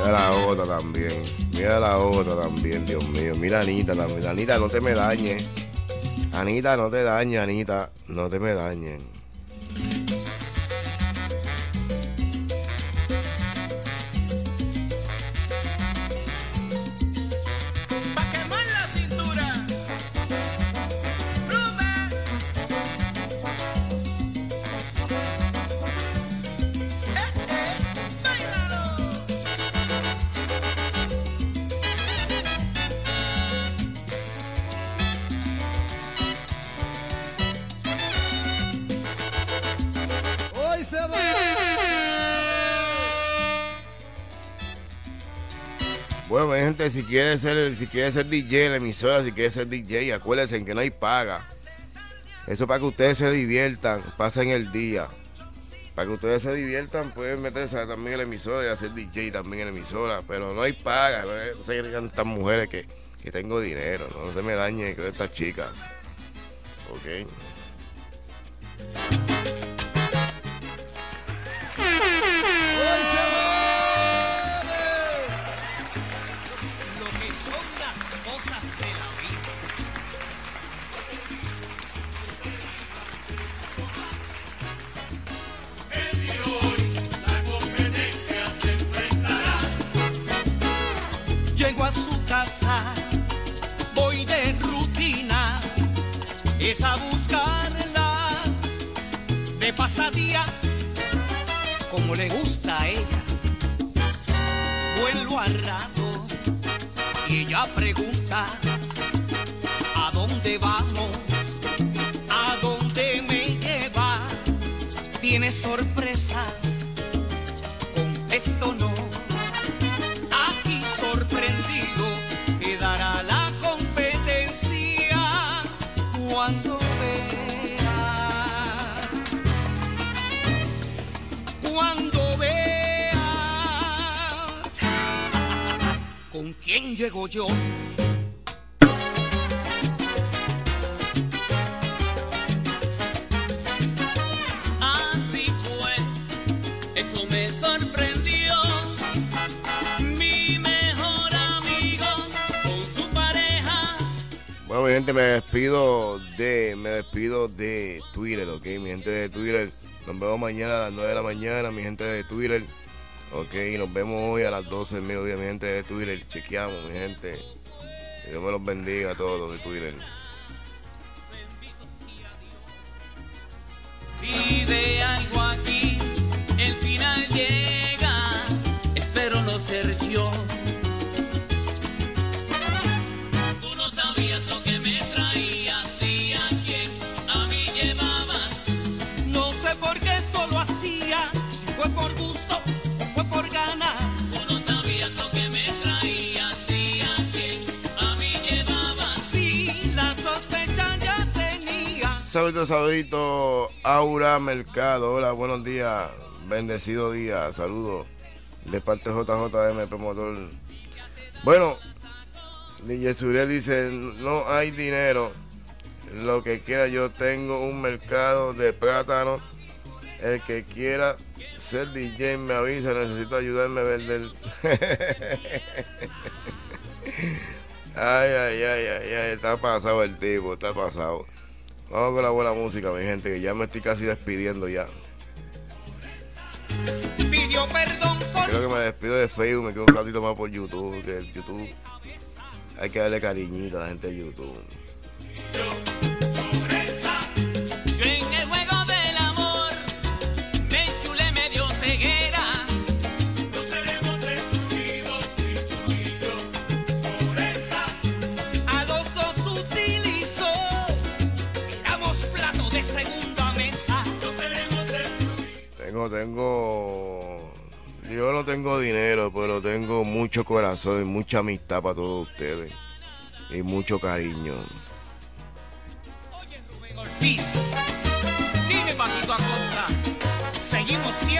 Mira la otra también. Mira la otra también, Dios mío. Mira Anita también. Anita, no te me dañes. Anita, no te dañes, Anita. No te me dañes. Si quiere ser, si quiere ser DJ en la emisora, si quiere ser DJ, acuérdense que no hay paga. Eso para que ustedes se diviertan, pasen el día. Para que ustedes se diviertan, pueden meterse también en la emisora y hacer DJ también en la emisora. Pero no hay paga. No se crean estas mujeres que, que tengo dinero. No se me dañe con estas chicas. Ok. Llego a su casa, voy de rutina, es a buscarla de pasadía, como le gusta a ella. Vuelvo al rato y ella pregunta, ¿a dónde vamos? ¿A dónde me lleva? ¿Tiene sorpresas? Contesto no. Llego yo. Así fue, eso me sorprendió. Mi mejor amigo con su pareja. Bueno, mi gente, me despido de, me despido de Twitter, ok, mi gente de Twitter. Nos vemos mañana a las 9 de la mañana, mi gente de Twitter. Ok, nos vemos hoy a las 12 del mediodía, mi gente de Twitter. Chequeamos, mi gente. Que Dios me los bendiga a todos los de Twitter. Si de algo aquí el final llega, espero no ser Saludito, saludito, Aura Mercado. Hola, buenos días. Bendecido día. Saludos de parte de JJMP Motor. Bueno, DJ Suriel dice, no hay dinero. Lo que quiera, yo tengo un mercado de plátano. El que quiera ser DJ me avisa, necesito ayudarme a vender. ay, ay, ay, ay, ay, está pasado el tipo, está pasado. Vamos con la buena música, mi gente, que ya me estoy casi despidiendo ya. Pidió perdón por Creo que me despido de Facebook, me quedo un ratito más por YouTube, que YouTube hay que darle cariñito a la gente de YouTube. Tengo. Yo no tengo dinero, pero tengo mucho corazón y mucha amistad para todos ustedes. Y mucho cariño. Oye, Rubén Ortiz, dime Paquito Acosta, seguimos siendo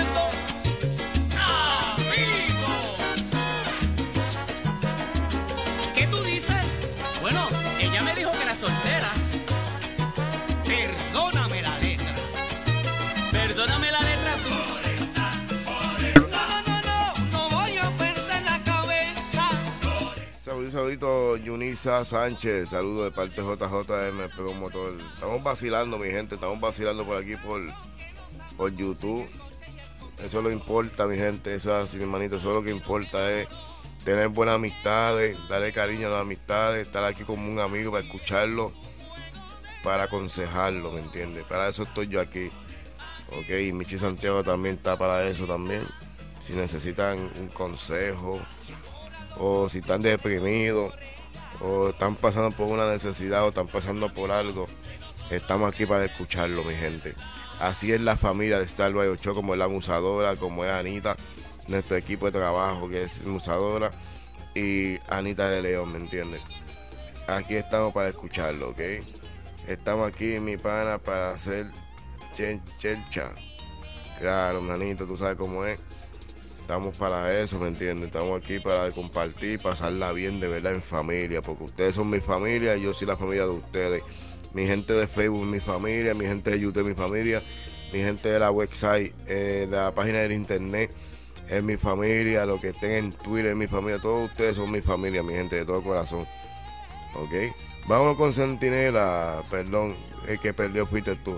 Saludito, Yunisa Sánchez. Saludos de parte de JJM Pego Motor. Estamos vacilando, mi gente. Estamos vacilando por aquí por, por YouTube. Eso es lo importa, mi gente. Eso es así, mi hermanito. Eso es lo que importa es tener buenas amistades, darle cariño a las amistades, estar aquí como un amigo para escucharlo, para aconsejarlo, ¿me entiendes? Para eso estoy yo aquí. Ok, Michi Santiago también está para eso también. Si necesitan un consejo, o si están deprimidos, o están pasando por una necesidad, o están pasando por algo, estamos aquí para escucharlo, mi gente. Así es la familia de Starlight Ochoa, como es la musadora, como es Anita, nuestro equipo de trabajo, que es musadora. y Anita de León, ¿me entiendes? Aquí estamos para escucharlo, ¿ok? Estamos aquí, mi pana, para hacer chelcha. Claro, manito, tú sabes cómo es. Estamos para eso, ¿me entiendes? Estamos aquí para compartir, pasarla bien de verdad en familia, porque ustedes son mi familia y yo soy la familia de ustedes. Mi gente de Facebook mi familia, mi gente de YouTube mi familia, mi gente de la website, eh, la página del internet es mi familia, lo que estén en Twitter es mi familia, todos ustedes son mi familia, mi gente de todo corazón. ¿Ok? Vamos con Sentinela, perdón, el que perdió fuiste tú.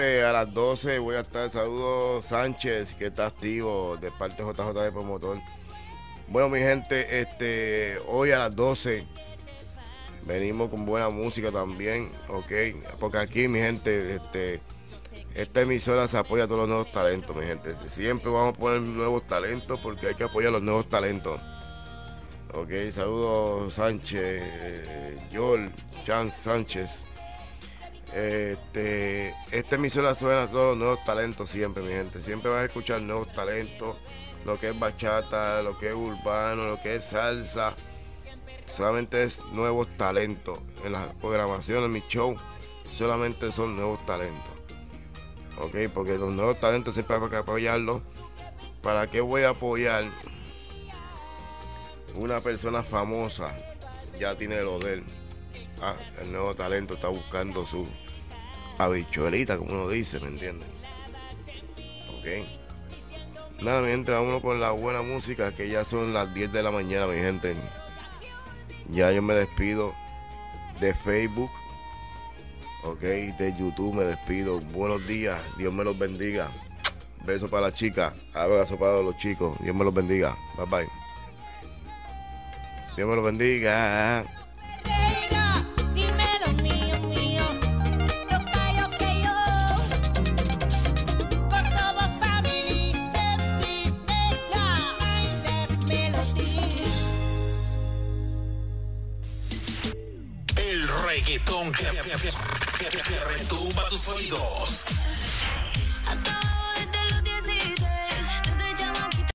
A las 12 voy a estar. Saludos Sánchez, que está activo de parte JJ de Promotor. Bueno, mi gente, este, hoy a las 12 venimos con buena música también, ok. Porque aquí, mi gente, este, esta emisora se apoya a todos los nuevos talentos, mi gente. Siempre vamos a poner nuevos talentos porque hay que apoyar a los nuevos talentos. Ok, saludos Sánchez, Joel, Chan Sánchez. Este, esta emisora suena todos los nuevos talentos siempre, mi gente. Siempre vas a escuchar nuevos talentos, lo que es bachata, lo que es urbano, lo que es salsa. Solamente es nuevos talentos. En las programaciones, en mi show, solamente son nuevos talentos. Ok, porque los nuevos talentos siempre hay que apoyarlos. ¿Para qué voy a apoyar una persona famosa? Ya tiene lo de él. Ah, el nuevo talento está buscando su habichuelita, como uno dice, ¿me entienden? Ok. Nada, mi gente, con la buena música, que ya son las 10 de la mañana, mi gente. Ya yo me despido de Facebook, ok, de YouTube me despido. Buenos días, Dios me los bendiga. Beso para la chica, abrazo para los chicos, Dios me los bendiga. Bye bye. Dios me los bendiga. que, que, que, que retumba tus oídos.